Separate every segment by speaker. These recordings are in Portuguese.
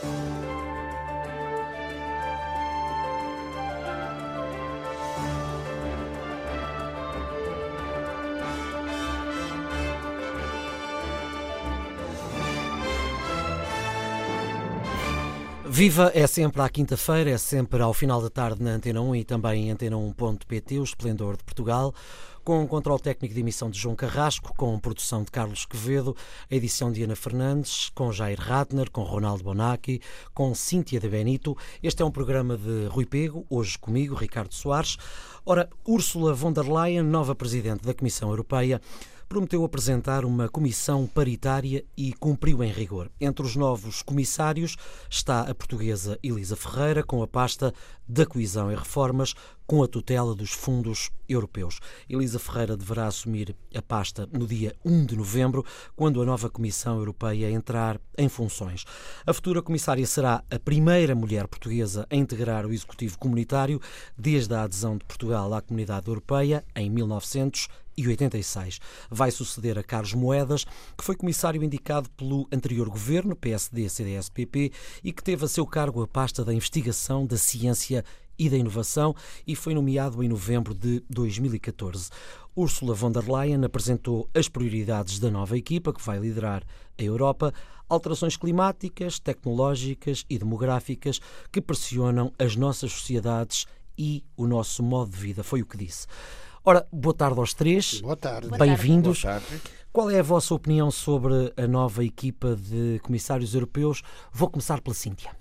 Speaker 1: thank you Viva é sempre à quinta-feira, é sempre ao final da tarde na Antena 1 e também em antena1.pt, o Esplendor de Portugal, com o controle técnico de emissão de João Carrasco, com produção de Carlos Quevedo, a edição de Ana Fernandes, com Jair Ratner, com Ronaldo Bonacci, com Cíntia de Benito. Este é um programa de Rui Pego, hoje comigo, Ricardo Soares. Ora, Ursula von der Leyen, nova Presidente da Comissão Europeia, prometeu apresentar uma comissão paritária e cumpriu em rigor. Entre os novos comissários está a portuguesa Elisa Ferreira, com a pasta da coesão e reformas, com a tutela dos fundos europeus. Elisa Ferreira deverá assumir a pasta no dia 1 de novembro, quando a nova Comissão Europeia entrar em funções. A futura comissária será a primeira mulher portuguesa a integrar o executivo comunitário desde a adesão de Portugal à Comunidade Europeia em 1900 e 86. Vai suceder a Carlos Moedas, que foi comissário indicado pelo anterior governo, PSD-CDS-PP, e que teve a seu cargo a pasta da investigação, da ciência e da inovação e foi nomeado em novembro de 2014. Ursula von der Leyen apresentou as prioridades da nova equipa que vai liderar a Europa, alterações climáticas, tecnológicas e demográficas que pressionam as nossas sociedades e o nosso modo de vida, foi o que disse. Ora, boa tarde aos três.
Speaker 2: Boa tarde.
Speaker 1: Bem-vindos. Qual é a vossa opinião sobre a nova equipa de comissários europeus? Vou começar pela Cíntia.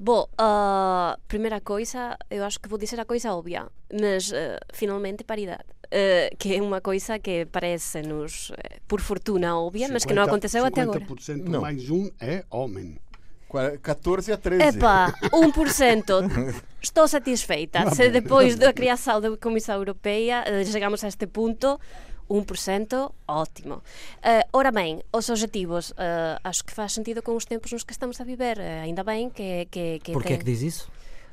Speaker 3: Bom, a primeira coisa, eu acho que vou dizer a coisa óbvia, mas uh, finalmente paridade. Uh, que é uma coisa que parece-nos, uh, por fortuna, óbvia, 50, mas que não aconteceu até agora.
Speaker 2: 50% não. mais um é homem.
Speaker 4: 14 a 13.
Speaker 3: Epá, 1%. Estou satisfeita. Se depois da criação da Comissão Europeia chegamos a este ponto, 1%, ótimo. Uh, ora bem, os objetivos, uh, acho que faz sentido com os tempos nos que estamos a viver. Uh, ainda bem que... que, que
Speaker 1: Porquê tem... é que diz isso?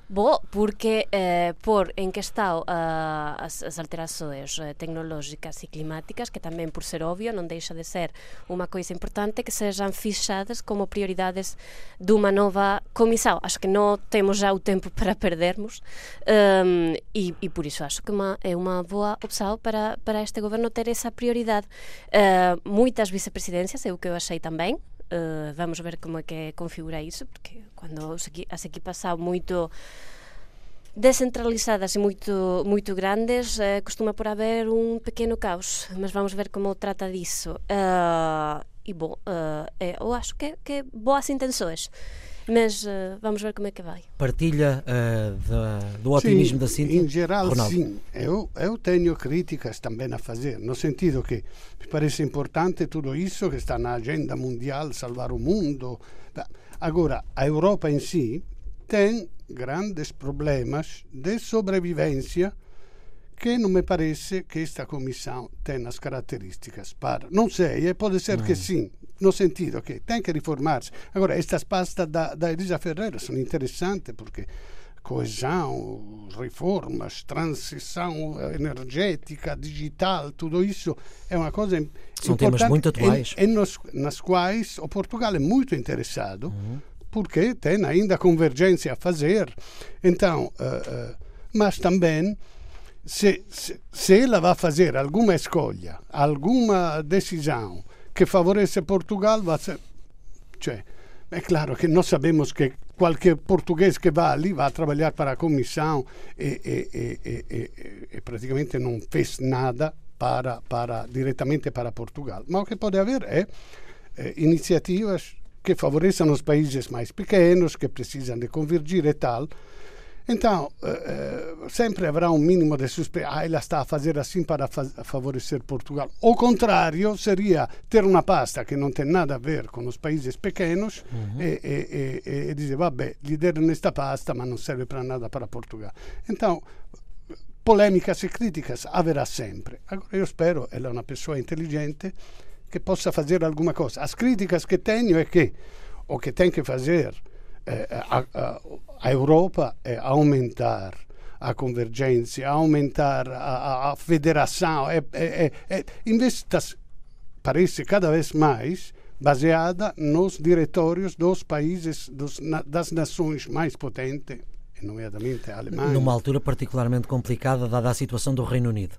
Speaker 3: Bo, porque eh, por en que está uh, as, as alterações uh, tecnológicas e climáticas, que tamén, por ser obvio, non deixa de ser unha coisa importante que sejam fixadas como prioridades dunha nova comisión. Acho que non temos já o tempo para perdermos um, e, por iso acho que uma, é unha boa opção para, para este governo ter esa prioridade. Uh, moitas vicepresidencias, é o que eu achei tamén, Uh, vamos ver como é que configura iso, porque quando as equipas xa moito descentralizadas e moito moito grandes, eh, costuma por haber un pequeno caos, mas vamos ver como trata diso. Uh, e bo, uh, eh, eu acho que, que boas intenções. Mas uh, vamos ver como é que vai.
Speaker 1: Partilha uh, da, do otimismo
Speaker 2: sim,
Speaker 1: da Cíntia?
Speaker 2: Em geral,
Speaker 1: Ronaldo.
Speaker 2: sim. Eu, eu tenho críticas também a fazer, no sentido que me parece importante tudo isso que está na agenda mundial, salvar o mundo. Agora, a Europa em si tem grandes problemas de sobrevivência que não me parece que esta comissão tenha as características para. Não sei, pode ser que sim, no sentido que tem que reformar-se. Agora, estas pastas da, da Elisa Ferreira são interessantes porque coesão, reformas, transição energética, digital, tudo isso é uma coisa
Speaker 1: São temas muito atuais.
Speaker 2: Em, em nos, nas quais o Portugal é muito interessado, uhum. porque tem ainda convergência a fazer. Então, uh, uh, mas também se, se, se ela vai fazer alguma escolha, alguma decisão que favorece Portugal, vai ser. Cioè, é claro que nós sabemos que qualquer português que vá ali vai trabalhar para a comissão e, e, e, e, praticamente não fez nada para, para diretamente para Portugal. Mas o que pode haver é, é iniciativas que favoreçam os países mais pequenos, que precisam de convergir e tal, então, uh, sempre haverá um mínimo de suspeita. Ah, ela está a fazer assim para fa favorecer Portugal. O contrário seria ter uma pasta que não tem nada a ver com os países pequenos uhum. e, e, e, e dizer, vabbè, lhe deram nesta pasta, mas não serve para nada para Portugal. Então, polêmicas e críticas haverá sempre. Agora, eu espero, ela é uma pessoa inteligente que possa fazer alguma coisa. As críticas que tenho é que o que tem que fazer a, a, a, Europa é aumentar a convergência, aumentar a, a federação. É, é, é, vez de, parece cada vez mais baseada nos diretórios dos países, dos, das nações mais potentes, nomeadamente a Alemanha.
Speaker 1: Numa altura particularmente complicada, dada a situação do Reino Unido.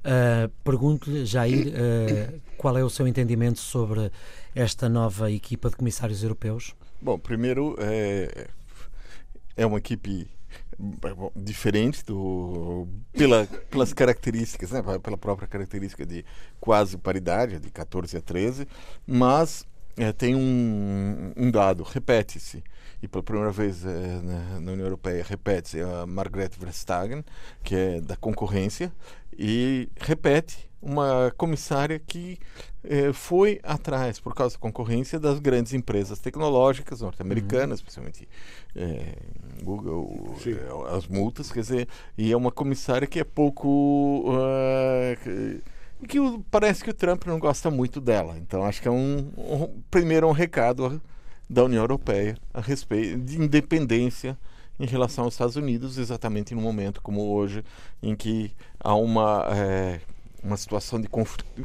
Speaker 1: Uh, Pergunto-lhe, Jair, uh, qual é o seu entendimento sobre esta nova equipa de comissários europeus?
Speaker 4: Bom, primeiro, é, é uma equipe diferente do pela, pelas características, né, pela própria característica de quase paridade, de 14 a 13, mas é, tem um, um dado, repete-se, e pela primeira vez é, na, na, União Europeia repete-se a Margrethe Vestager, que é da concorrência, e repete uma comissária que eh, foi atrás, por causa da concorrência, das grandes empresas tecnológicas norte-americanas, uhum. especialmente eh, Google, eh, as multas, quer dizer, e é uma comissária que é pouco. Uh, que, que parece que o Trump não gosta muito dela. Então acho que é um, um primeiro um recado da União Europeia a respeito de independência em relação aos Estados Unidos, exatamente no momento como hoje, em que há uma é, uma situação de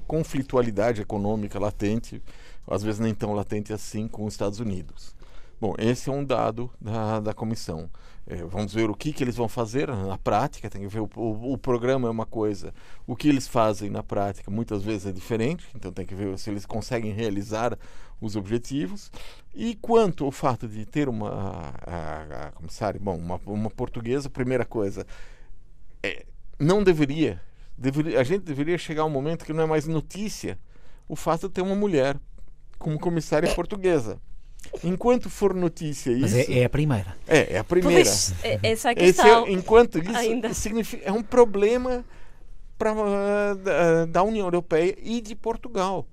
Speaker 4: conflitualidade econômica latente, às vezes nem tão latente assim, com os Estados Unidos. Bom, esse é um dado da, da comissão. É, vamos ver o que, que eles vão fazer na prática, tem que ver o, o, o, programa é uma coisa, o que eles fazem na prática muitas vezes é diferente, então tem que ver se eles conseguem realizar os objetivos. E quanto ao fato de ter uma a, a comissária, bom, uma, uma portuguesa, primeira coisa, é, não deveria deveria, a gente deveria chegar a um momento que não é mais notícia o fato de ter uma mulher como comissária portuguesa. Enquanto for notícia isso. Mas
Speaker 1: é, é a primeira.
Speaker 4: É, é a primeira.
Speaker 3: Pois, é, essa é a questão.
Speaker 4: É, enquanto isso ainda. significa é um problema pra, da, da União Europeia e de Portugal.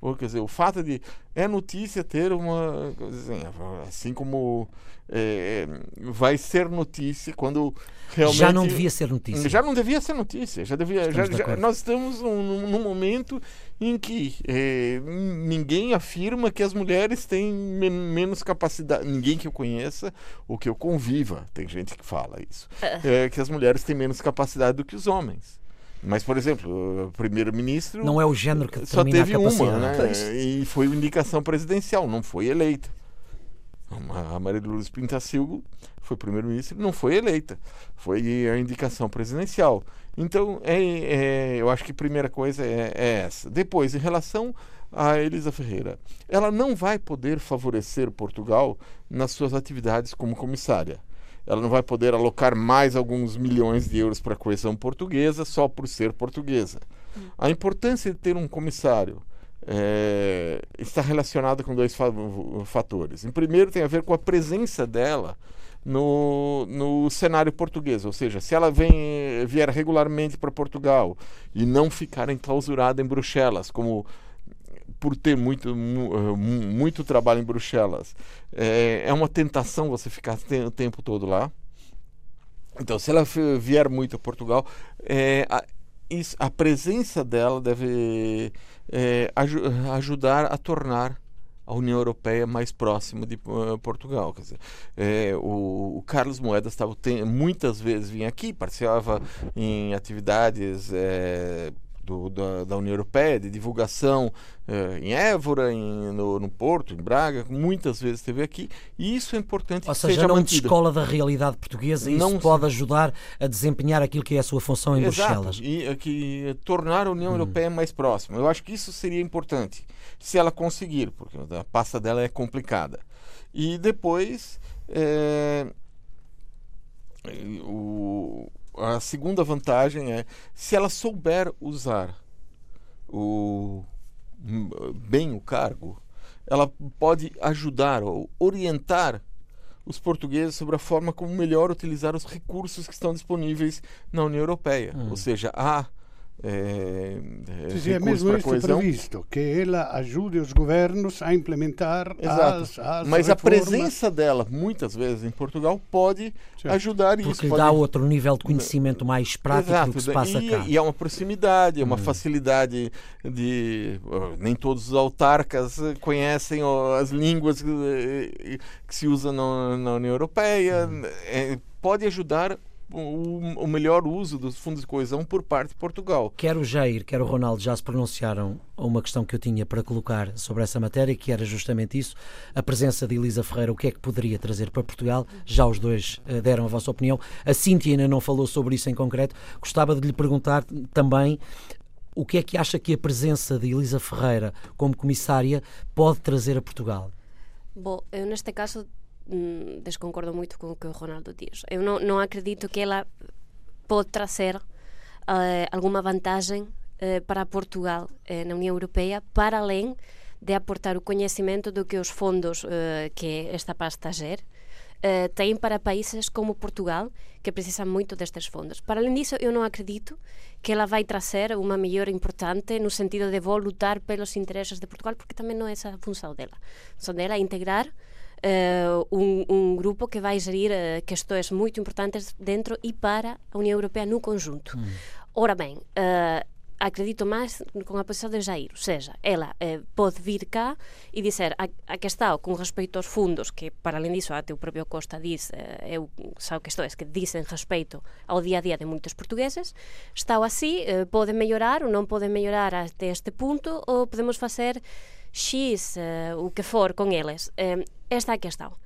Speaker 4: Ou, quer dizer, o fato de é notícia ter uma assim, assim como é, vai ser notícia quando realmente
Speaker 1: já não devia ser notícia
Speaker 4: já não devia ser notícia já devia já, já, nós estamos num, num, momento em que é, ninguém afirma que as mulheres têm men menos capacidade ninguém que eu conheça ou que eu conviva tem gente que fala isso é, que as mulheres têm menos capacidade do que os homens mas, por exemplo, o primeiro-ministro.
Speaker 1: Não é o género que
Speaker 4: Só teve
Speaker 1: uma,
Speaker 4: né? E foi indicação presidencial, não foi eleita. A Maria Lourdes Pintacilgo foi primeiro-ministro não foi eleita. Foi a indicação presidencial. Então, é, é, eu acho que a primeira coisa é, é essa. Depois, em relação a Elisa Ferreira, ela não vai poder favorecer Portugal nas suas atividades como comissária ela não vai poder alocar mais alguns milhões de euros para a coesão portuguesa só por ser portuguesa. Hum. A importância de ter um comissário é, está relacionada com dois fatores. Em primeiro, tem a ver com a presença dela no, no cenário português, ou seja, se ela vem, vier regularmente para Portugal e não ficar enclausurada em Bruxelas, como por ter muito, eh, muito trabalho em Bruxelas, é, é uma tentação você ficar o tempo todo lá. Então, se ela vier muito a Portugal, é, a, a presença dela deve é, aj ajudar a tornar a União Europeia mais próxima de uh, Portugal. Dizer, é, o, o, Carlos Moedas estava muitas vezes vinha aqui, participava em atividades é, do, da, da, União Europeia, de divulgação eh, em Évora, em, no, no, Porto, em Braga, muitas vezes esteve aqui, e isso é importante
Speaker 1: Ou
Speaker 4: que
Speaker 1: seja,
Speaker 4: seja
Speaker 1: não
Speaker 4: mantido.
Speaker 1: escola da realidade portuguesa e isso pode ajudar a desempenhar aquilo que é a sua função em
Speaker 4: Exato,
Speaker 1: Bruxelas.
Speaker 4: e aqui, eh, tornar a União hum. Europeia mais próxima. Eu acho que isso seria importante, se ela conseguir, porque a pasta dela é complicada. E depois... É, o, a segunda vantagem é se ela souber usar o, bem o cargo, ela pode ajudar ou orientar os portugueses sobre a forma como melhor utilizar os recursos que estão disponíveis na União Europeia. Hum. Ou seja, há é,
Speaker 2: é, é mesmo isso previsto, que ela ajude os governos a implementar
Speaker 4: Exato.
Speaker 2: as, as
Speaker 4: Mas
Speaker 2: reformas.
Speaker 4: a presença dela, muitas vezes, em Portugal, pode certo. ajudar
Speaker 1: Porque
Speaker 4: isso.
Speaker 1: Porque
Speaker 4: pode...
Speaker 1: dá outro nível de conhecimento mais prático
Speaker 4: Exato.
Speaker 1: do que se passa
Speaker 4: e,
Speaker 1: cá.
Speaker 4: E é uma proximidade, é uma hum. facilidade de... Nem todos os autarcas conhecem as línguas que, se usam na, na União Europeia. Hum. É, pode ajudar o, o, melhor uso dos fundos de coesão por parte de Portugal.
Speaker 1: Quer o Jair, quer o Ronaldo já se pronunciaram a uma questão que eu tinha para colocar sobre essa matéria, que era justamente isso, a presença de Elisa Ferreira, o que é que poderia trazer para Portugal? Já os dois uh, deram a vossa opinião. A Cíntia ainda não falou sobre isso em concreto. Gostava de lhe perguntar também o que é que acha que a presença de Elisa Ferreira como comissária pode trazer a Portugal?
Speaker 3: Bom, eu neste caso desconcordo muito com o que o Ronaldo diz. Eu não, não acredito que ela pode trazer uh, alguma vantagem uh, para Portugal uh, na União Europeia para além de aportar o conhecimento do que os fundos que esta pasta gera uh, têm para países como Portugal, que precisam muito destes fundos. Para além disso, eu não acredito que ela vai trazer uma melhora importante no sentido de vou lutar pelos interesses de Portugal, porque também não é essa a função dela. A função dela é integrar uh, un, un grupo que vai gerir uh, eh, questões muito importantes dentro e para a Unión Europea no conjunto. Hum. Mm. Ora ben, uh, acredito máis con a posición de Jair, ou seja, ela eh, pode vir cá e dizer a, a que está con respeito aos fundos que para além disso até o propio Costa diz eh, eu xa que estou, é que dicen respeito ao día a día de moitos portugueses está así, eh, pode mellorar ou non pode mellorar até este punto ou podemos facer X eh, o que for con eles eh, esta é a questão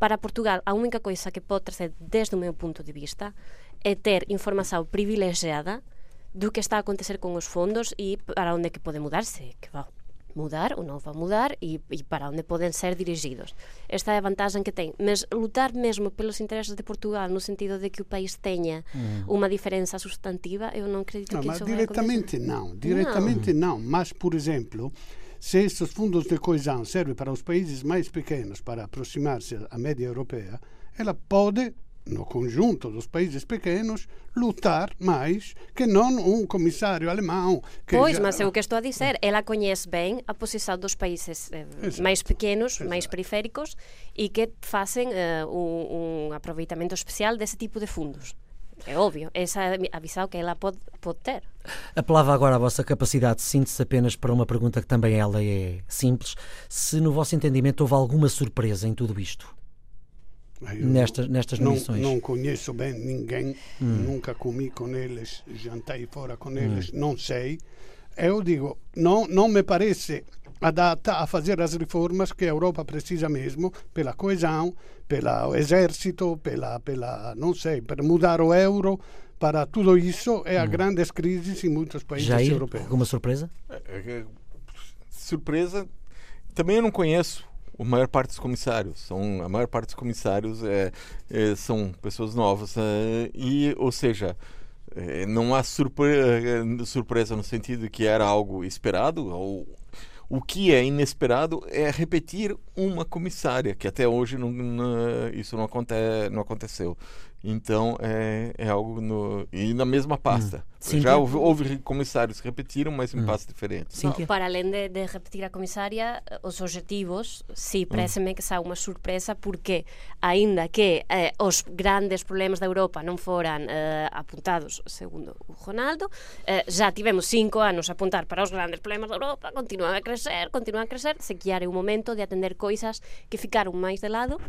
Speaker 3: para Portugal a única coisa que pode trazer desde o meu punto de vista é ter información privilegiada do que está a acontecer con os fondos e para onde que pode mudarse, que va mudar ou non va mudar e, e para onde poden ser dirigidos. Esta é a vantagem que ten. Mas lutar mesmo pelos interesses de Portugal no sentido de que o país teña mm. unha diferença substantiva, eu non acredito
Speaker 2: no,
Speaker 3: que iso
Speaker 2: diretamente não, diretamente não. não. Mas, por exemplo, se estes fundos de coesão servem para os países mais pequenos para aproximar-se à média europeia, ela pode no conjunto dos países pequenos, lutar máis que non un comisario alemão.
Speaker 3: Pois, já... mas é o que estou a dizer. Ela coñece ben a posición dos países eh, máis pequenos, Exato. máis periféricos e que facen eh, un, un aproveitamento especial desse tipo de fundos. É óbvio, essa é a visão que ela pode, pode ter.
Speaker 1: Apelava agora a vossa capacidade de síntese apenas para uma pergunta que também ela é simples. Se no vosso entendimento houve alguma surpresa em tudo isto? nestas, nestas
Speaker 2: não,
Speaker 1: missões?
Speaker 2: Não conheço bem ninguém, hum. nunca comi com eles, jantei fora com eles, hum. não sei. Eu digo, não, não me parece adatta a fazer as reformas que a Europa precisa mesmo pela coesão, pelo exército, pela, pela não sei, para mudar o euro, para tudo isso é a hum. grandes crises em muitos países
Speaker 1: Jair,
Speaker 2: europeus.
Speaker 1: Alguma surpresa?
Speaker 4: É, é, surpresa, também eu não conheço a maior parte dos comissários são a maior parte dos comissários é, é são pessoas novas é, e ou seja é, não há surpre é, surpresa no sentido de que era algo esperado ou o que é inesperado é repetir uma comissária que até hoje não, não, isso não, aconte, não aconteceu então é, é algo no, e na mesma pasta. Hum. Já houve, houve, comissários que repetiram, mas em hum. pastas diferentes.
Speaker 3: No, para além de, de, repetir a comissária, os objetivos, sim, parece-me hum. que são uma surpresa, porque ainda que eh, os grandes problemas da Europa não foram eh, apontados, segundo o Ronaldo, eh, já tivemos cinco anos a apontar para os grandes problemas da Europa, continuam a crescer, continuam a crescer, se que é o momento de atender coisas que ficaram mais de lado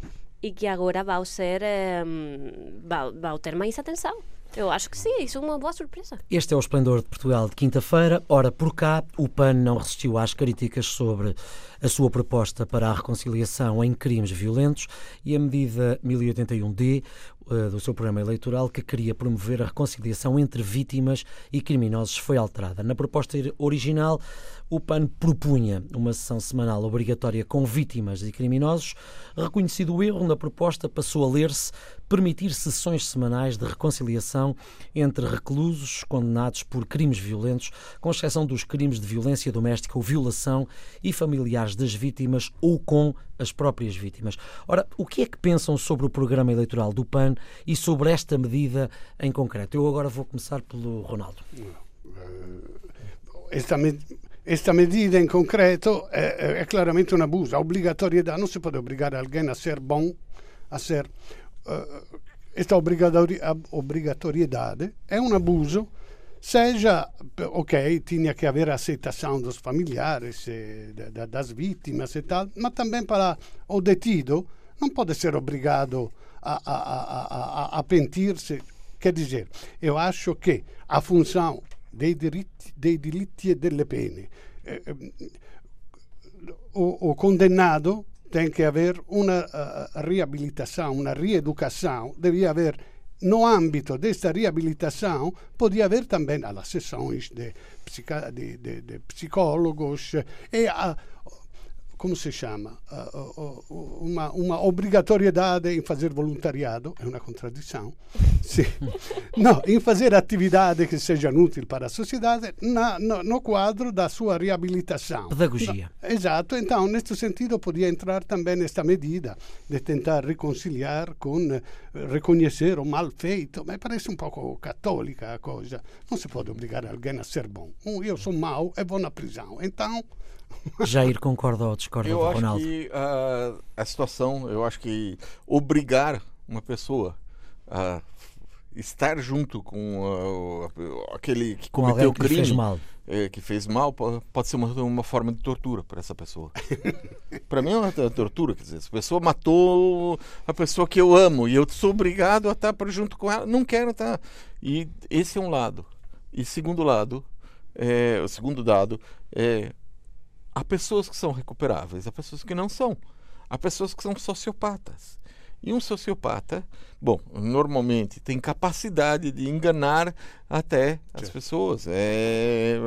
Speaker 3: e que agora vai ser um, vai, vai ter mais atenção. Eu acho que sim, isso é uma boa surpresa.
Speaker 1: Este é o Esplendor de Portugal de quinta-feira. Ora, por cá, o PAN não resistiu às críticas sobre a sua proposta para a reconciliação em crimes violentos e a medida 1081D eh, do seu programa eleitoral que queria promover a reconciliação entre vítimas e criminosos foi alterada. Na proposta original, o PAN propunha uma sessão semanal obrigatória com vítimas e criminosos. Reconhecido o erro, na proposta passou a ler-se permitir sessões semanais de reconciliação entre reclusos condenados por crimes violentos, com exceção dos crimes de violência doméstica ou violação e familiares das vítimas ou com as próprias vítimas. Ora, o que é que pensam sobre o programa eleitoral do PAN e sobre esta medida em concreto? Eu agora vou começar pelo Ronaldo.
Speaker 2: Esta medida esta medida em concreto é, é, claramente um abuso. A obrigatoriedade, não se pode obrigar alguém a ser bom, a ser. Esta obrigatoriedade é um abuso, seja, ok, tinha que haver aceitação dos familiares, das vítimas e tal, mas também para o detido, não pode ser obrigado a, a, a, a, pentir-se Quer dizer, eu acho que a função dei diritti, dei diritti e delle pene, eh, o, o condenado tem que haver uma uh, reabilitação, uma reeducação, devia haver no âmbito desta reabilitação, podia haver também as sessões de, de, de, de psicólogos e a, como se chama? Uh, uma, uma obrigatoriedade em fazer voluntariado, é uma contradição, sim. não, em fazer atividade que sejam úteis para a sociedade na, no, no, quadro da sua reabilitação.
Speaker 1: Pedagogia.
Speaker 2: Exato, então, neste sentido, podia entrar também esta medida de tentar reconciliar com uh, reconhecer o mal feito, mas parece um pouco católica a coisa. Não se pode obrigar alguém a ser bom. Eu sou mau e vou na prisão. Então,
Speaker 1: Jair concorda ou discorda
Speaker 4: eu
Speaker 1: do
Speaker 4: acho
Speaker 1: Ronaldo?
Speaker 4: que a, a situação, eu acho que obrigar uma pessoa a estar junto com uh, aquele que
Speaker 1: com
Speaker 4: cometeu
Speaker 1: o crime,
Speaker 4: que
Speaker 1: fez mal.
Speaker 4: É, que fez mal, pode ser uma, uma forma de tortura para essa pessoa. para mim é uma tortura, quer dizer, essa pessoa matou a pessoa que eu amo e eu sou obrigado a estar junto com ela, não quero estar. E esse é um lado. E segundo lado, é, o segundo dado é Há pessoas que são recuperáveis, há pessoas que não são. Há pessoas que são sociopatas. E um sociopata, bom, normalmente tem capacidade de enganar até as Sim. pessoas. É,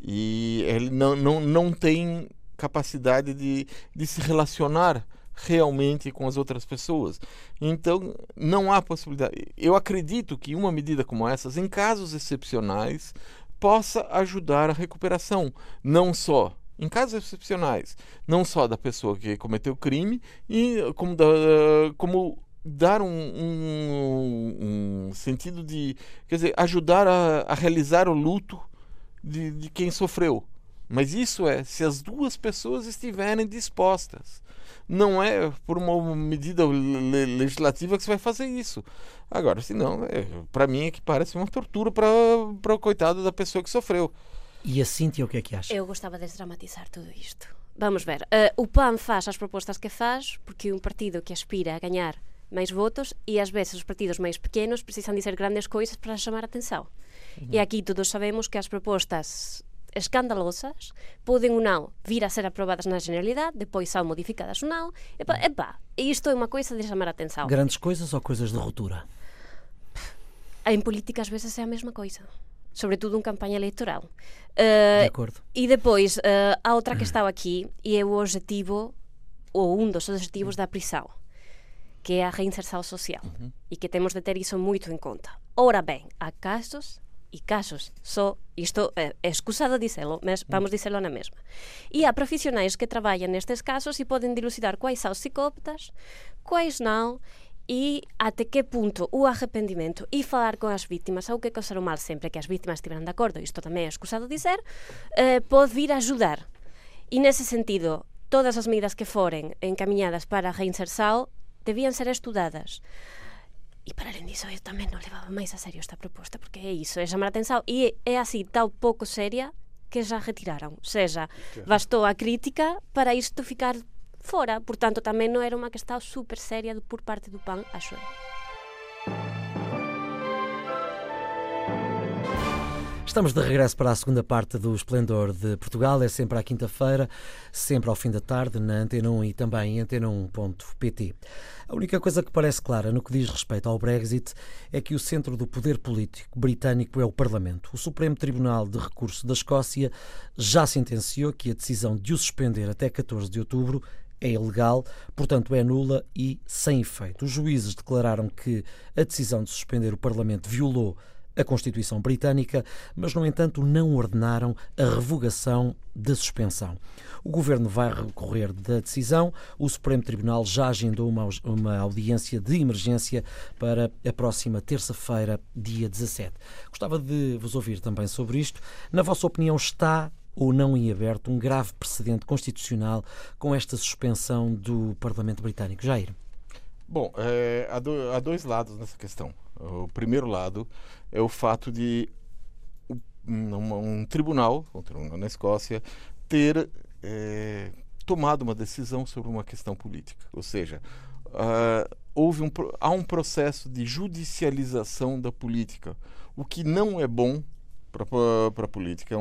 Speaker 4: e ele não, não, não tem capacidade de, de se relacionar realmente com as outras pessoas. Então, não há possibilidade. Eu acredito que uma medida como essas, em casos excepcionais, possa ajudar a recuperação, não só em casos excepcionais, não só da pessoa que cometeu o crime, e como, da, como dar um, um, um, sentido de, quer dizer, ajudar a, a realizar o luto de, de quem sofreu. Mas isso é se as duas pessoas estiverem dispostas não é por uma medida legislativa que você vai fazer isso. Agora, se não, é, para mim é que parece uma tortura para o coitado da pessoa que sofreu.
Speaker 1: E a Cíntia o que é que acha?
Speaker 3: Eu gostava de desdramatizar tudo isto. Vamos ver. Uh, o PAN faz as propostas que faz porque um partido que aspira a ganhar mais votos e às vezes os partidos mais pequenos precisam dizer grandes coisas para chamar a atenção. Uhum. E aqui todos sabemos que as propostas escandalosas poden ou non vir a ser aprobadas na Generalidade, depois são modificadas ou non. Epa, epa, isto é unha coisa de chamar a atenção.
Speaker 1: Grandes coisas ou coisas de ruptura?
Speaker 3: En política ás veces é a mesma coisa sobretudo en campaña electoral.
Speaker 1: Uh, de acordo.
Speaker 3: E depois, uh, a outra que estaba aquí e é o objetivo, ou un dos objetivos da prisão, que é a reinserção social. Uh -huh. E que temos de ter iso moito en conta. Ora ben, há casos e casos. Só isto é, é excusado dicelo, mas mm. vamos dicelo na mesma. E há profesionais que traballan nestes casos e poden dilucidar quais são os psicópatas, quais non, e até que punto o arrependimento e falar con as vítimas, ao que causaron mal sempre que as vítimas estiveran de acordo, isto tamén é excusado dizer, eh, pode vir a ajudar. E nese sentido, todas as medidas que foren encaminhadas para a reinserção debían ser estudadas. E para além disso, eu tamén non levaba máis a serio esta proposta, porque é iso, é chamar a atención, e é así tão pouco seria que já retiraron. Ou seja, bastou a crítica para isto ficar fora, portanto tamén non era unha que estaba super seria por parte do PAN, acho eu.
Speaker 1: Estamos de regresso para a segunda parte do Esplendor de Portugal. É sempre à quinta-feira, sempre ao fim da tarde, na Antena 1 e também em antena1.pt. A única coisa que parece clara no que diz respeito ao Brexit é que o centro do poder político britânico é o Parlamento. O Supremo Tribunal de Recurso da Escócia já sentenciou que a decisão de o suspender até 14 de outubro é ilegal, portanto é nula e sem efeito. Os juízes declararam que a decisão de suspender o Parlamento violou a Constituição Britânica, mas, no entanto, não ordenaram a revogação da suspensão. O governo vai recorrer da decisão. O Supremo Tribunal já agendou uma, uma audiência de emergência para a próxima terça-feira, dia 17. Gostava de vos ouvir também sobre isto. Na vossa opinião, está ou não em aberto um grave precedente constitucional com esta suspensão do Parlamento Britânico? Jair.
Speaker 4: Bom, é, há, do, há dois lados nessa questão. O primeiro lado é o fato de um, um tribunal, um tribunal na Escócia, ter é, tomado uma decisão sobre uma questão política. Ou seja, uh, houve um, há um processo de judicialização da política, o que não é bom para a política.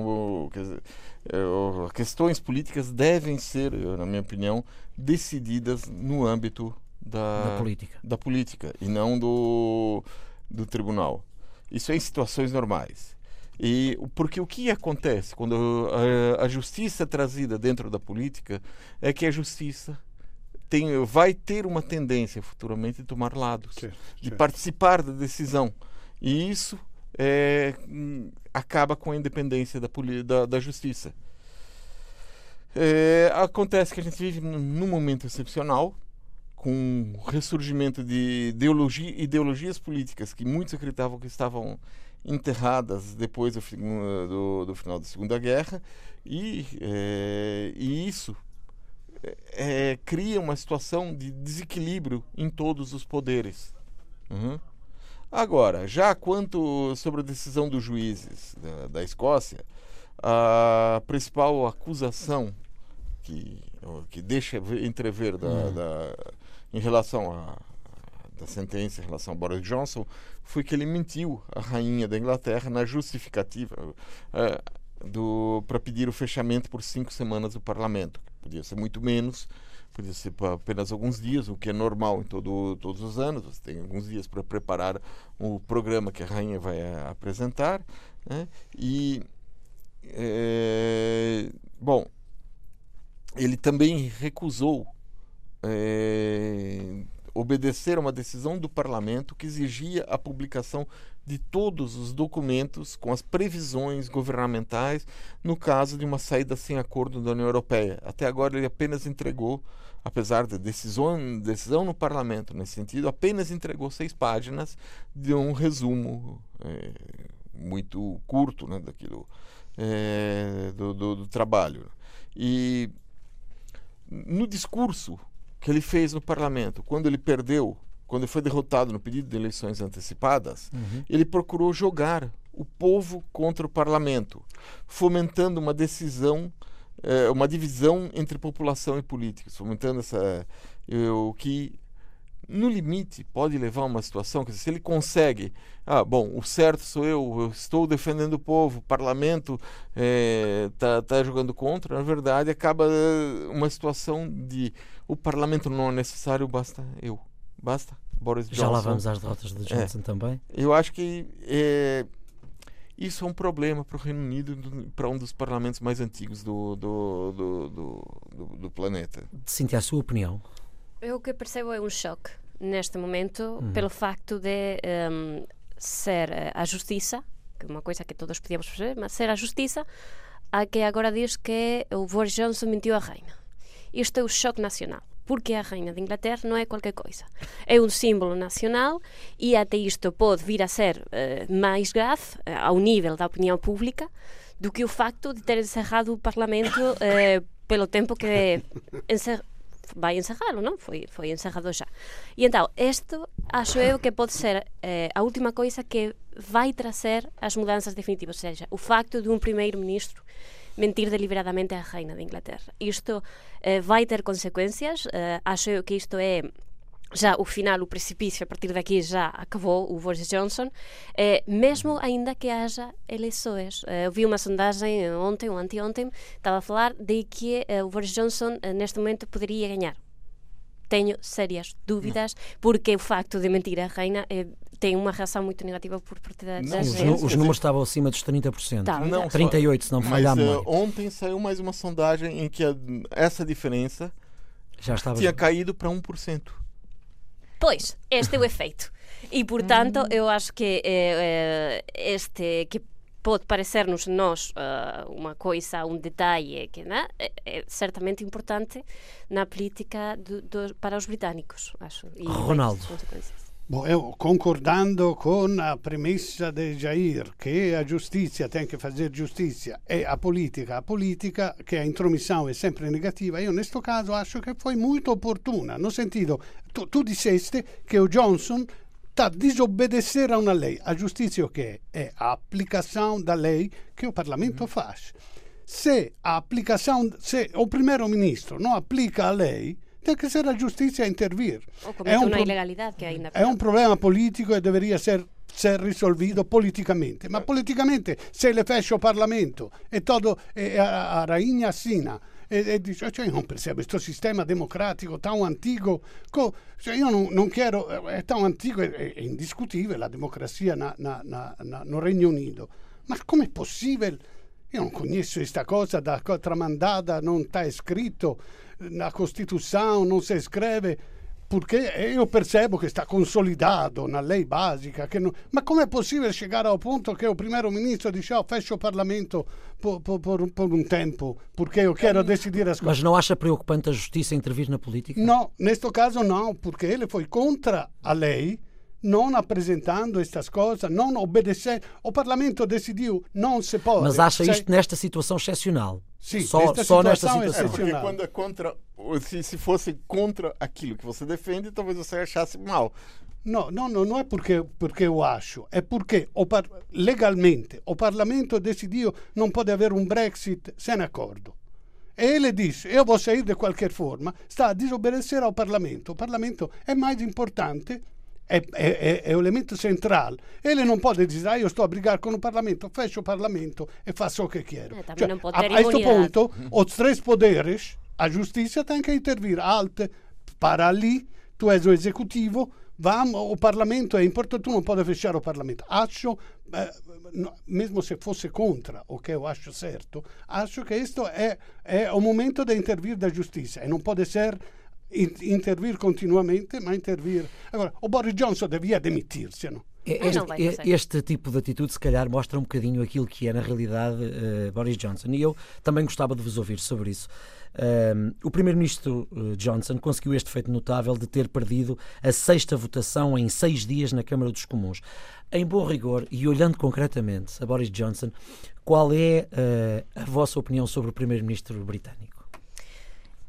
Speaker 4: É, questões políticas devem ser, na minha opinião, decididas no âmbito da,
Speaker 1: da, política.
Speaker 4: da política e não do, do tribunal. Isso é em situações normais. E porque o que acontece quando a, a justiça é trazida dentro da política é que a justiça tem, vai ter uma tendência futuramente de tomar lados, certo, de certo. participar da decisão. E isso é, acaba com a independência da, da, da justiça. É, acontece que a gente vive num momento excepcional, com o ressurgimento de ideologia, ideologias políticas que muitos acreditavam que estavam enterradas depois do, do, do final da Segunda Guerra, e, é, e isso é, cria uma situação de desequilíbrio em todos os poderes. Uhum. Agora, já quanto sobre a decisão dos juízes da, da Escócia, a principal acusação que, que deixa entrever da, uhum. da, em relação a da sentença em relação a Boris Johnson foi que ele mentiu à rainha da Inglaterra na justificativa uh, para pedir o fechamento por cinco semanas do parlamento. Podia ser muito menos, podia ser apenas alguns dias, o que é normal em todo, todos os anos. Você tem alguns dias para preparar o programa que a rainha vai a, apresentar. Né? E, é, bom, ele também recusou é, obedecer a uma decisão do parlamento que exigia a publicação de todos os documentos com as previsões governamentais no caso de uma saída sem acordo da União Europeia. Até agora ele apenas entregou, apesar da decisão, decisão no parlamento nesse sentido, apenas entregou seis páginas de um resumo é, muito curto né, daquilo é, do, do, do trabalho. E no discurso que ele fez no parlamento, quando ele perdeu, quando ele foi derrotado no pedido de eleições antecipadas, uhum. ele procurou jogar o povo contra o parlamento, fomentando uma decisão, eh, uma divisão entre população e políticos, fomentando essa eh, o que no limite pode levar a uma situação que se ele consegue, ah, bom, o certo sou eu, eu estou defendendo o povo, o parlamento está eh, é, tá jogando contra, na verdade acaba uma situação de o Parlamento não é necessário, basta eu. Basta Boris Johnson.
Speaker 1: Já lá vamos às derrotas de Johnson é. também.
Speaker 4: Eu acho que é, isso é um problema para o Reino Unido, para um dos parlamentos mais antigos do, do, do, do, do planeta.
Speaker 1: Sinta a sua opinião.
Speaker 3: Eu que percebo é um choque neste momento hum. pelo facto de um, ser a justiça, que é uma coisa que todos podíamos perceber, mas ser a justiça a que agora diz que o Boris Johnson mentiu à rainha. Isto é o choque nacional porque a rainha de Inglaterra não é qualquer coisa. É um símbolo nacional e até isto pode vir a ser uh, mais grave, uh, ao nível da opinião pública, do que o facto de ter encerrado o Parlamento uh, pelo tempo que encer vai ensagalo, non? Foi, foi ensagado xa. E entao, isto acho eu que pode ser eh, a última coisa que vai trazer as mudanzas definitivas, ou seja, o facto de primeiro ministro mentir deliberadamente á reina de Inglaterra. Isto eh, vai ter consecuencias, eh, acho que isto é já o final, o precipício, a partir daqui já acabou o Boris Johnson, eh, mesmo ainda que haja eleições. Eh, eu vi uma sondagem ontem ou anteontem, estava a falar de que eh, o Boris Johnson eh, neste momento poderia ganhar. Tenho sérias dúvidas, porque o facto de mentir a reina eh, tem uma reação muito negativa por parte da, não,
Speaker 1: os, os, números estavam acima dos 30%. Tá, não, 38%, se não me falhar
Speaker 4: mas, uh, Ontem saiu mais uma sondagem em que a, essa diferença Já estava... tinha caído para 1%.
Speaker 3: Pois, este é o efeito. E, portanto, hum. eu acho que eh, eh, este que pode parecer-nos nós uh, uma coisa, um detalhe que né, é, é, certamente importante na política do, do, para os britânicos, acho.
Speaker 1: E Ronaldo.
Speaker 2: Concordando com a premissa de Jair, que a justiça tem que fazer justiça e a política, a política, que a intromissão é sempre negativa, io neste caso acho que foi muito oportuna, no sentido, tu, tu disseste que o Johnson está a desobedecer a uma lei. A justiça o que é? É a aplicação da lei que o Parlamento uhum. faz. Se a aplicação, se o primeiro-ministro não aplica a lei, tem que ser a justiça a intervir.
Speaker 3: Ou comete
Speaker 2: um
Speaker 3: uma
Speaker 2: pro-
Speaker 3: ilegalidade que ainda
Speaker 2: è un problema politico e deveria ser, ser risolvido politicamente. Ma politicamente, se le fece o Parlamento e todo e a, a rainha assina e, e dice, cioè io non percebo questo sistema democratico tão antigo, co- cioè io non, non quero, è tão antico, è, è indiscutibile la democrazia na, na, na, na- no Regno Unito. Ma com'è possibile? Io non conosco questa cosa da tramandata, non sta scritto na Costituição, non si scrive perché io percebo che sta consolidato na lei basica. Che non- ma com'è possibile arrivare al punto che il primo ministro dice oh, fecho il Parlamento por- por un tempo perché io quero decidir as coisas?
Speaker 1: Mas não acha preocupante a justiça intervir na política?
Speaker 2: No, neste caso não, porque ele foi contra a lei, não apresentando estas coisas, não obedecendo. O Parlamento decidiu, não se pode.
Speaker 1: Mas acha
Speaker 2: Se-
Speaker 1: isto nesta situação excepcional?
Speaker 2: Sim,
Speaker 1: só,
Speaker 2: nesta
Speaker 1: só nesta
Speaker 2: situação é
Speaker 4: É, porque
Speaker 2: Excepcional.
Speaker 4: quando é contra. Se, se fosse contra aquilo que você defende, talvez você achasse mal.
Speaker 2: No, no, no, non è perché, perché io ascio, è perché o par- legalmente o Parlamento decidiu non può avere un Brexit sem accordo. E ele dice, io vou sair de qualquer forma, sta a disobedecer ao Parlamento. O Parlamento è mais importante, è, è, è, un elemento centrale. Ele non può dire, io sto a brigare con il Parlamento, fecho il Parlamento e faccio o che quiero.
Speaker 3: Eh, può
Speaker 2: a, a questo punto, os três poderes, a justiça tem que intervir. Alte, para ali, tu és o executivo, vamos, o Parlamento é importante, tu não pode fechar o Parlamento. Acho, eh, no, mesmo se fosse contra o que eu acho certo, acho que isto é, é o momento de intervir da justiça e não pode ser intervir continuamente, mas intervir. Agora, o Boris Johnson devia demitir-se, não?
Speaker 1: É, Este, este tipo de atitude, se calhar, mostra um bocadinho aquilo que é, na realidade, eh, Boris Johnson. E eu também gostava de vos ouvir sobre isso. Ahm, o primeiro-ministro eh, Johnson conseguiu este feito notável de ter perdido a sexta votação em seis dias na Câmara dos Comuns. Em bom rigor, e olhando concretamente a Boris Johnson, qual é eh, a vossa opinião sobre o primeiro-ministro britânico?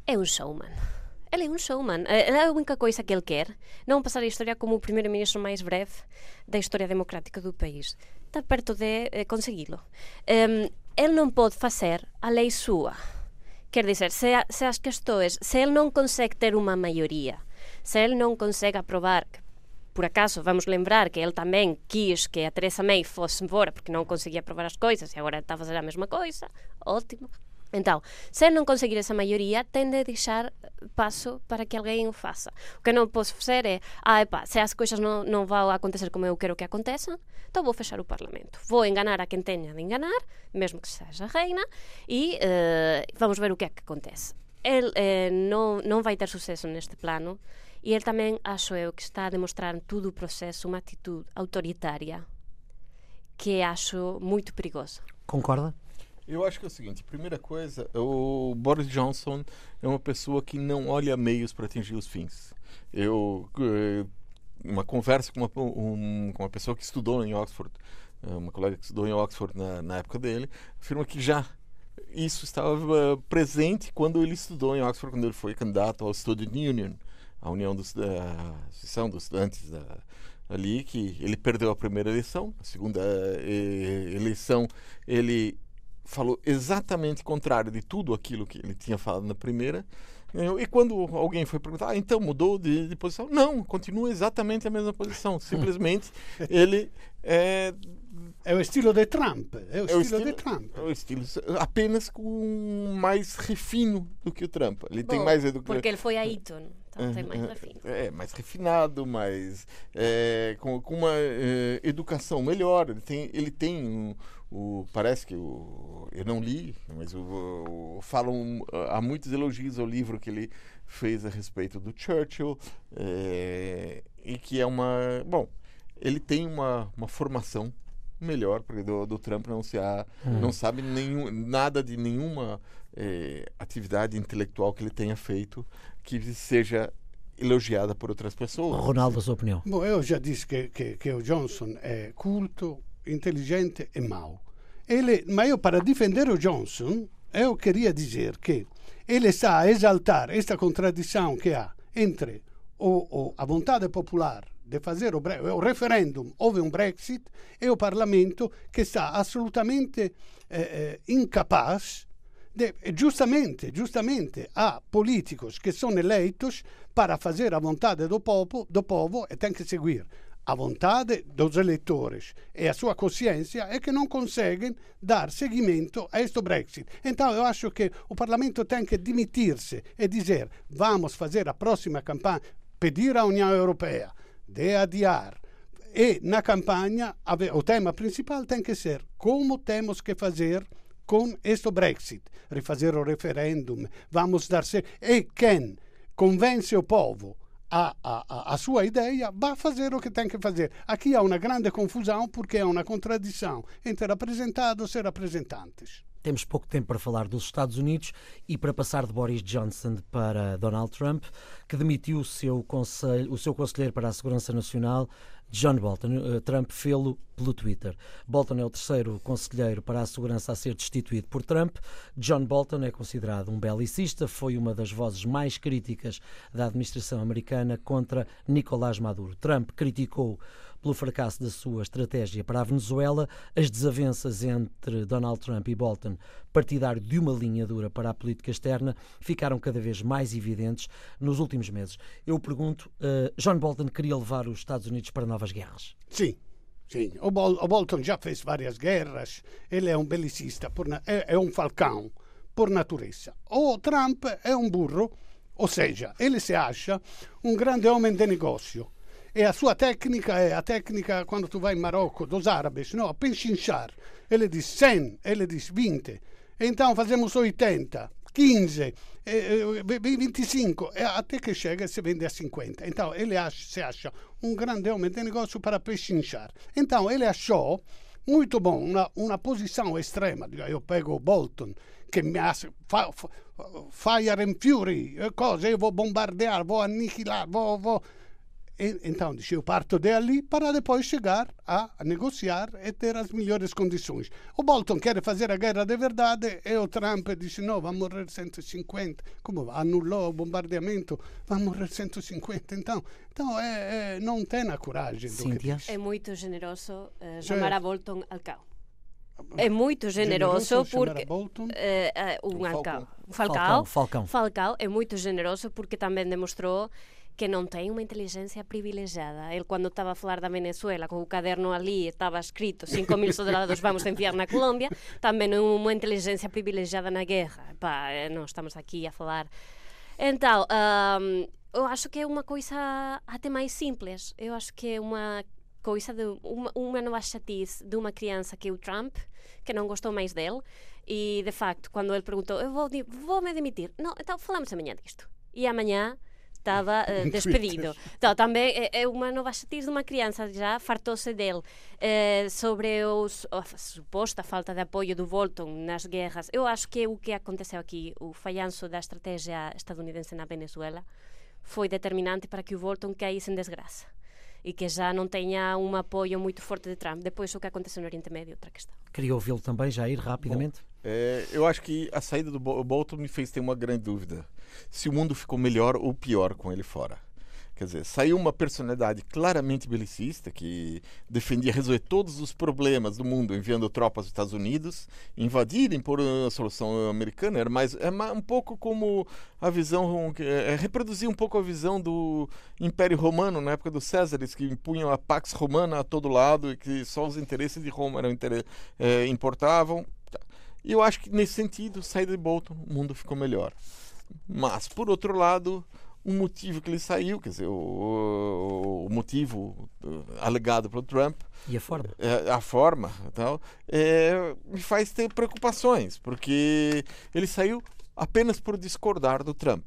Speaker 3: É um showman. Ele é um showman. Eh, É a única coisa que ele quer. Não passar a história como o primeiro-ministro mais breve da história democrática do país. Está perto de eh, consegui-lo. Em, ele não pode fazer a lei sua. Quer dizer, se, a- se as questões, se ele não consegue ter uma maioria, se ele não consegue aprovar, por acaso, vamos lembrar que ele também quis que a Theresa May fosse embora porque não conseguia aprovar as coisas e agora está a fazer a mesma coisa, ótimo. Então, se não conseguir essa maioria, tem de deixar passo para que alguém o faça. O que não posso fazer é, ah, se as coisas não, não vão acontecer como eu quero que aconteçam, então vou fechar o Parlamento. Vou enganar a quem tenha de enganar, mesmo que seja a reina, e eh, vamos ver o que é que acontece. Ele eh, não, não vai ter sucesso neste plano, e ele também, acho eu, que está a demonstrar em todo o processo uma atitude autoritária que acho muito perigosa.
Speaker 1: Concorda?
Speaker 4: Eu acho que é o seguinte: primeira coisa, o Boris Johnson é uma pessoa que não olha meios para atingir os fins. Eu. eh, Uma conversa com uma, um- com uma pessoa que estudou em Oxford, eh, uma colega que estudou em Oxford na, na época dele, afirma que já isso estava eh, presente quando ele estudou em Oxford, quando ele foi candidato ao Student Union, a união dos, da Associação dos Estudantes da, ali, que ele perdeu a primeira eleição, a segunda eleição ele falou exatamente contrário de tudo aquilo que ele tinha falado na primeira. E quando alguém foi perguntar, ah, então mudou de, de posição? Não, continua exatamente a mesma posição. Simplesmente ele é,
Speaker 2: È o estilo di Trump. È o
Speaker 4: é o
Speaker 2: estilo
Speaker 4: estilo,
Speaker 2: Trump.
Speaker 4: é o estilo apenas com mais refino do que o Trump. Ele tem
Speaker 3: Bom,
Speaker 4: mais educação.
Speaker 3: Porque ele foi a Eton, então mais
Speaker 4: É. É, mais refinado, mais é, com, com uma é, educação melhor. Ele tem, ele tem um, o parece que o, eu não li, mas o, o- falam há muitos elogios ao livro que ele fez a respeito do Churchill é, e que é uma bom, ele tem uma, uma formação melhor porque do, do Trump não se há, não sabe nenhum, nada de nenhuma é, atividade intelectual que ele tenha feito que seja elogiada por outras pessoas.
Speaker 1: Ronaldo, a sua opinião?
Speaker 2: Bom, eu já disse que, que, que o Johnson é culto, inteligente e mau. Ele, mas eu, para defender o Johnson, eu queria dizer que ele está a exaltar esta contradição que há entre o, o, a vontade popular de fazer o, o referendum, houve um Brexit, e o Parlamento que está absolutamente eh, eh, incapaz justamente, justamente há políticos que são eleitos para fazer a vontade do povo, do povo e tem que seguir a vontade dos eleitores e a sua consciência é que não conseguem dar seguimento a este Brexit. Então eu acho que o Parlamento tem que demitir-se e dizer vamos fazer a próxima campanha, pedir à União Europeia de adiar e na campanha o tema principal tem que ser como temos que fazer com este Brexit, refazer o referendum, vamos dar se e quem convence o povo a, a, a, sua ideia, vai fazer o que tem que fazer. Aqui há uma grande confusão porque é uma contradição entre representados e representantes.
Speaker 1: Temos pouco tempo para falar dos Estados Unidos e para passar de Boris Johnson para Donald Trump, que demitiu o seu, conselho, o seu conselheiro para a Segurança Nacional, John Bolton. Eh, Trump fê-lo pelo Twitter. Bolton é o terceiro conselheiro para a segurança a ser destituído por Trump. John Bolton é considerado um belicista, foi uma das vozes mais críticas da administração americana contra Nicolás Maduro. Trump criticou pelo fracasso da sua estratégia para a Venezuela, as desavenças entre Donald Trump e Bolton, partidário de uma linha dura para a política externa, ficaram cada vez mais evidentes nos últimos meses. Eu pergunto, uh, John Bolton queria levar os Estados Unidos para novas guerras?
Speaker 2: Sim. Sim, o, Bol o Bolton já fez várias guerras, ele é um belicista, é, é um falcão por natureza. O Trump é um burro, ou seja, ele se acha um grande homem de negócio e a sua técnica é a técnica quando tu vai in Marocco dos árabes, no, penchinchar. Ele diz 100, ele diz 20. Então fazemos 80, 15, 25, até que chega e se vende a 50. Então ele acha, se acha um grande homem de negócio para pechinchar. Então ele achou muito bom uma, uma posição extrema. Eu pego Bolton, che mi ha fa, fa, fire and fury, cose, eu vou bombardear, vou aniquilar, vou, vou então, disse, eu parto dali para depois chegar a negociar e ter as melhores condições. O Bolton quer fazer a guerra de verdade e o Trump disse, não, vai morrer 150. Como anulou o bombardeamento, vai morrer 150. Então, então é, é, não tem a coragem do
Speaker 3: Cíntia. que É muito generoso uh, chamar a Bolton alcau. É muito generoso, generoso porque uh, uh, um alcau. Falcao, Falcão. Falcao é muito generoso porque também demonstrou que non ten unha inteligencia privilegiada. El cando estaba a falar da Venezuela, con o caderno ali estaba escrito 5.000 soldados vamos a enviar na Colombia, tamén non unha inteligencia privilegiada na guerra. Pa, eh, non estamos aquí a falar. Então, um, eu acho que é unha coisa até máis simples. Eu acho que é unha coisa de uma, uma nova chatice de uma criança que é o Trump, que não gostou mais dele, e de facto, quando ele perguntou, eu vou, vou me demitir, não, então falamos amanhã disto. E amanhã estava uh, despedido. Então, também é, é uma nova chatice de uma criança, já fartou-se dele. Uh, sobre os, a suposta falta de apoio do Bolton nas guerras, eu acho que o que aconteceu aqui, o falhanço da estratégia estadunidense na Venezuela, foi determinante para que o Bolton caísse em desgraça e que já não tenha um apoio muito forte de Trump. Depois, o que aconteceu no Oriente Médio, outra questão.
Speaker 1: Queria ouvi-lo também, já ir rapidamente. Bom,
Speaker 4: é, eu acho que a saída do Bolton me fez ter uma grande dúvida se o mundo ficou melhor ou pior com ele fora. Quer dizer, saiu uma personalidade claramente belicista que defendia resolver todos os problemas do mundo enviando tropas dos Estados Unidos, invadirem por uma solução americana. Era mais, é um pouco como a visão, é, é, reproduzir um pouco a visão do Império Romano na época dos Césares, que impunham a Pax Romana a todo lado e que só os interesses de Roma eram, é, importavam. E eu acho que nesse sentido, saída de Bolton, o mundo ficou melhor. Mas, por outro lado, o motivo que ele saiu, quer dizer, o, o motivo uh, alegado pelo Trump.
Speaker 1: E a forma?
Speaker 4: É, a forma tal, é, me faz ter preocupações, porque ele saiu apenas por discordar do Trump.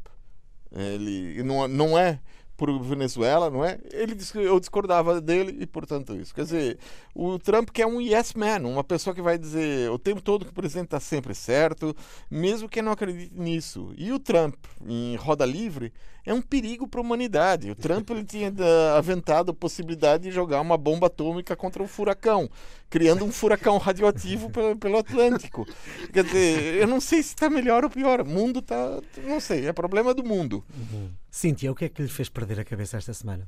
Speaker 4: Ele não, não é por Venezuela, não é? Ele disse que eu discordava dele e, portanto, isso. Quer dizer, o Trump que é um yes man, uma pessoa que vai dizer o tempo todo que o presidente está sempre certo, mesmo que não acredite nisso. E o Trump, em roda livre, é um perigo para a humanidade. O Trump ele tinha aventado a possibilidade de jogar uma bomba atômica contra um furacão, criando um furacão radioativo pelo, pelo Atlântico. Quer dizer, eu não sei se está melhor ou pior. O mundo está. Não sei, é problema do mundo.
Speaker 1: Uhum. Cíntia, o que é que lhe fez perder a cabeça esta semana?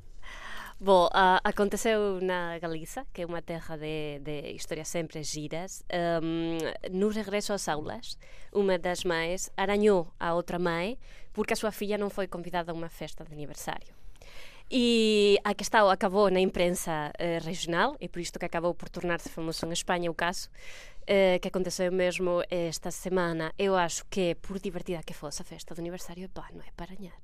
Speaker 3: Bom, uh, aconteceu na Galiza, que é uma terra de, de histórias sempre giras. Um, no regresso às aulas, uma das mães aranhou a outra mãe porque a sua filha não foi convidada a uma festa de aniversário. E a questão acabou na imprensa uh, regional, e por isto que acabou por tornar-se famoso em Espanha o caso, uh, que aconteceu mesmo esta semana. Eu acho que, por divertida que fosse a festa de aniversário, pá, é para aranhar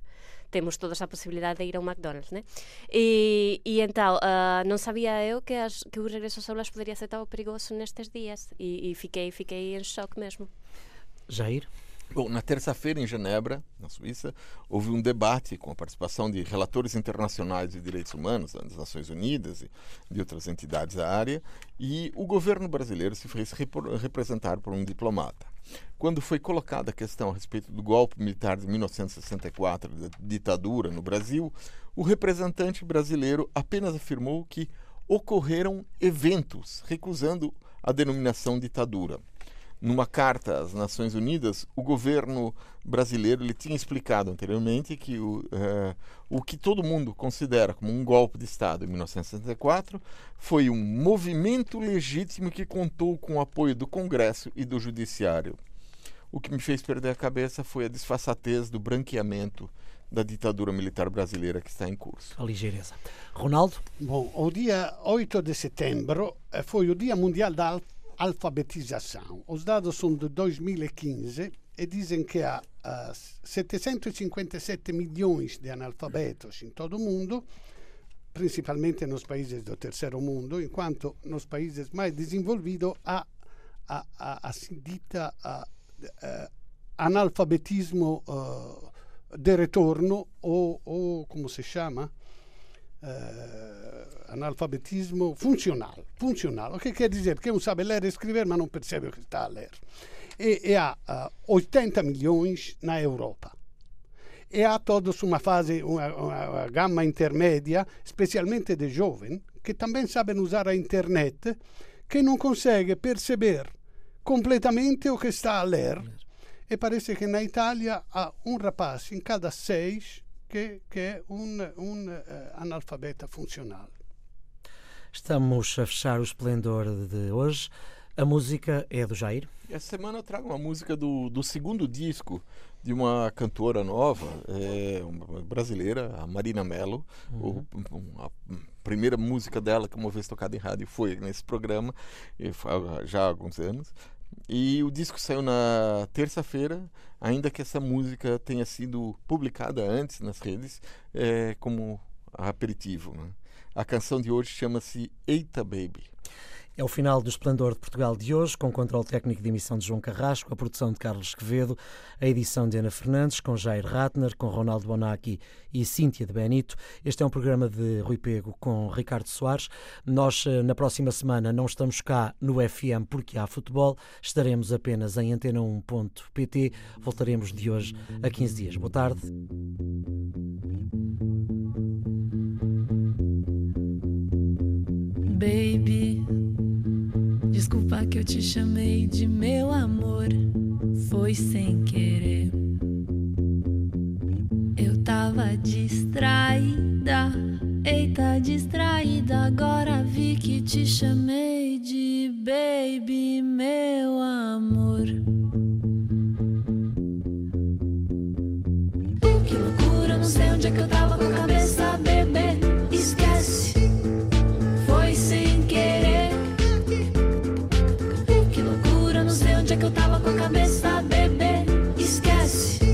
Speaker 3: temos todos a possibilidade de ir a un McDonald's, né? E, e então, uh, non sabía eu que, as, que o regreso ás aulas poderia ser tão perigoso nestes dias e, e fiquei, fiquei em choque mesmo.
Speaker 1: Jair?
Speaker 4: Bom, na terça-feira, em Genebra, na Suíça, houve um debate com a participação de relatores internacionais de direitos humanos das Nações Unidas e de outras entidades da área, e o governo brasileiro se fez representar por um diplomata. Quando foi colocada a questão a respeito do golpe militar de 1964, da ditadura no Brasil, o representante brasileiro apenas afirmou que ocorreram eventos, recusando a denominação ditadura. Numa carta às Nações Unidas, o governo brasileiro ele tinha explicado anteriormente que o, uh, o que todo mundo considera como um golpe de Estado em 1964 foi um movimento legítimo que contou com o apoio do Congresso e do Judiciário. O que me fez perder a cabeça foi a disfarçatez do branqueamento da ditadura militar brasileira que está em curso.
Speaker 1: A ligeireza. Ronaldo?
Speaker 2: Bom, o dia 8 de setembro eh, foi o Dia Mundial da Alfabetização. Os dados são de 2015 e dizem que há uh, 757 milhões de analfabetos em todo o mundo, principalmente nos países do terceiro mundo, enquanto nos países mais desenvolvidos há a, a, a dita analfabetismo uh, de retorno ou como se chama? Uh, analfabetismo funcional, funcional, o que quer dizer que um sabe ler e escrever mas não percebe o que está a ler. E, e há uh, 80 milhões na Europa. E há todos uma fase, uma, uma, uma gama intermédia, especialmente de jovens, que também sabem usar a internet, que não consegue perceber completamente o que está a ler. E parece que na Itália há um rapaz em cada seis que, que é um, um uh, analfabeta funcional.
Speaker 1: Estamos a fechar o esplendor de hoje. A música é do Jair?
Speaker 4: Essa semana eu trago uma música do, do segundo disco de uma cantora nova, é, uma brasileira, a Marina Mello. Uhum. O, a primeira música dela, que uma vez tocada em rádio, foi nesse programa, já há alguns anos. E o disco saiu na terça-feira, ainda que essa música tenha sido publicada antes nas redes é, como aperitivo. Né? A canção de hoje chama-se Eita Baby.
Speaker 1: É o final do Esplendor de Portugal de hoje, com o controle técnico de emissão de João Carrasco, a produção de Carlos Quevedo, a edição de Ana Fernandes, com Jair Ratner, com Ronaldo Bonacci e Cíntia de Benito. Este é um programa de Rui Pego com Ricardo Soares. Nós, eh, na próxima semana, não estamos cá no FM porque há futebol, estaremos apenas em antena1.pt. Voltaremos de hoje a 15 dias. Boa tarde.
Speaker 5: Baby Desculpa que eu te chamei de meu amor, foi sem querer. Eu tava distraída, eita distraída. Agora vi que te chamei de baby, meu amor. Que loucura, não sei onde é que eu tava com a cabeça, bebê. Esquece. Que eu tava com a cabeça, bebê. Esquece,